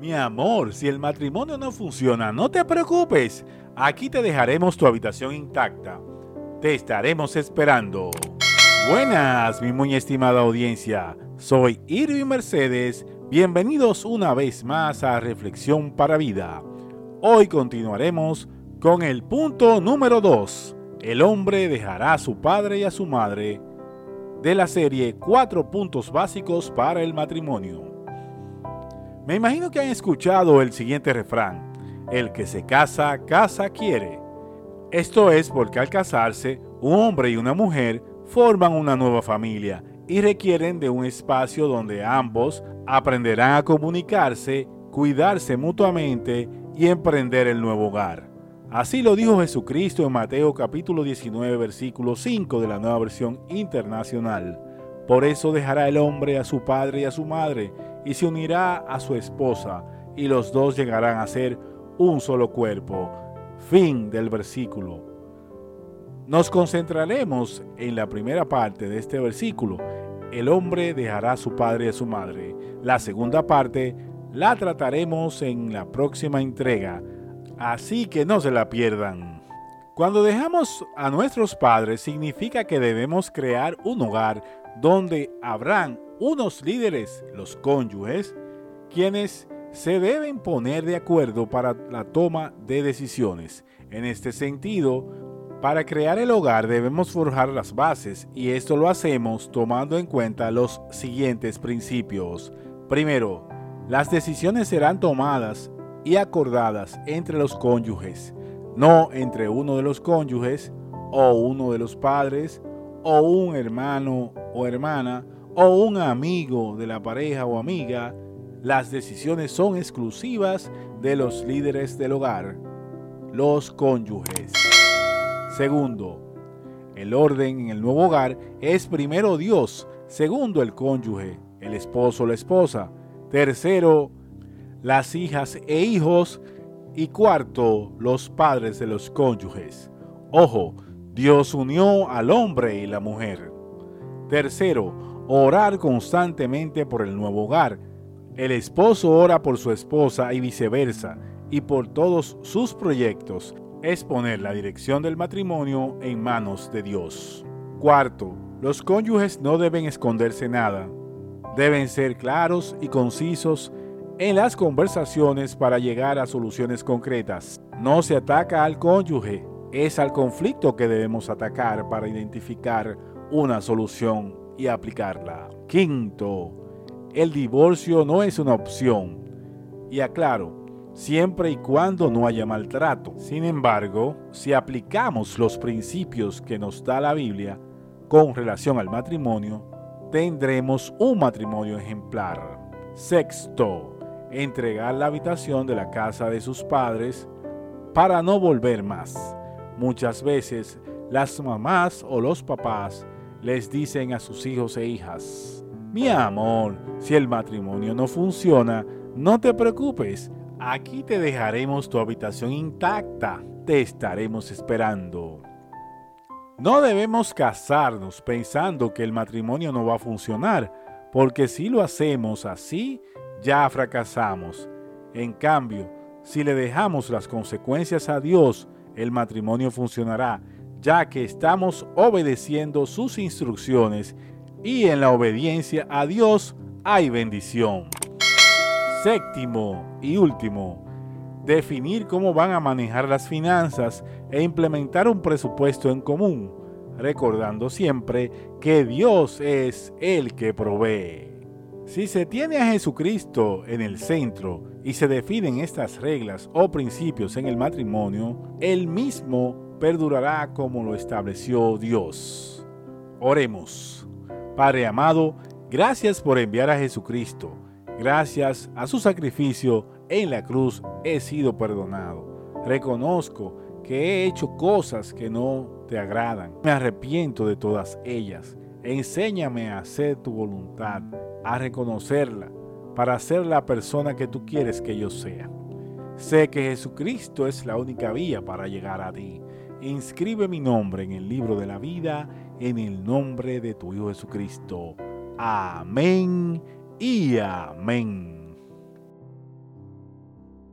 Mi amor, si el matrimonio no funciona, no te preocupes. Aquí te dejaremos tu habitación intacta. Te estaremos esperando. Buenas, mi muy estimada audiencia. Soy Irving Mercedes. Bienvenidos una vez más a Reflexión para Vida. Hoy continuaremos con el punto número 2. El hombre dejará a su padre y a su madre de la serie Cuatro puntos básicos para el matrimonio. Me imagino que han escuchado el siguiente refrán, el que se casa, casa quiere. Esto es porque al casarse, un hombre y una mujer forman una nueva familia y requieren de un espacio donde ambos aprenderán a comunicarse, cuidarse mutuamente y emprender el nuevo hogar. Así lo dijo Jesucristo en Mateo capítulo 19 versículo 5 de la nueva versión internacional. Por eso dejará el hombre a su padre y a su madre y se unirá a su esposa, y los dos llegarán a ser un solo cuerpo. Fin del versículo. Nos concentraremos en la primera parte de este versículo. El hombre dejará a su padre y a su madre. La segunda parte la trataremos en la próxima entrega, así que no se la pierdan. Cuando dejamos a nuestros padres significa que debemos crear un hogar donde habrán unos líderes, los cónyuges, quienes se deben poner de acuerdo para la toma de decisiones. En este sentido, para crear el hogar debemos forjar las bases y esto lo hacemos tomando en cuenta los siguientes principios. Primero, las decisiones serán tomadas y acordadas entre los cónyuges, no entre uno de los cónyuges o uno de los padres o un hermano o hermana o un amigo de la pareja o amiga, las decisiones son exclusivas de los líderes del hogar, los cónyuges. Segundo, el orden en el nuevo hogar es primero Dios, segundo el cónyuge, el esposo o la esposa, tercero las hijas e hijos y cuarto los padres de los cónyuges. Ojo, Dios unió al hombre y la mujer. Tercero, orar constantemente por el nuevo hogar. El esposo ora por su esposa y viceversa, y por todos sus proyectos. Es poner la dirección del matrimonio en manos de Dios. Cuarto, los cónyuges no deben esconderse nada. Deben ser claros y concisos en las conversaciones para llegar a soluciones concretas. No se ataca al cónyuge, es al conflicto que debemos atacar para identificar una solución y aplicarla. Quinto, el divorcio no es una opción. Y aclaro, siempre y cuando no haya maltrato. Sin embargo, si aplicamos los principios que nos da la Biblia con relación al matrimonio, tendremos un matrimonio ejemplar. Sexto, entregar la habitación de la casa de sus padres para no volver más. Muchas veces las mamás o los papás les dicen a sus hijos e hijas, mi amor, si el matrimonio no funciona, no te preocupes, aquí te dejaremos tu habitación intacta, te estaremos esperando. No debemos casarnos pensando que el matrimonio no va a funcionar, porque si lo hacemos así, ya fracasamos. En cambio, si le dejamos las consecuencias a Dios, el matrimonio funcionará ya que estamos obedeciendo sus instrucciones y en la obediencia a Dios hay bendición. Séptimo y último, definir cómo van a manejar las finanzas e implementar un presupuesto en común, recordando siempre que Dios es el que provee. Si se tiene a Jesucristo en el centro y se definen estas reglas o principios en el matrimonio, el mismo perdurará como lo estableció Dios. Oremos. Padre amado, gracias por enviar a Jesucristo. Gracias a su sacrificio en la cruz he sido perdonado. Reconozco que he hecho cosas que no te agradan. Me arrepiento de todas ellas. Enséñame a hacer tu voluntad, a reconocerla, para ser la persona que tú quieres que yo sea. Sé que Jesucristo es la única vía para llegar a ti. Inscribe mi nombre en el libro de la vida en el nombre de tu Hijo Jesucristo. Amén y amén.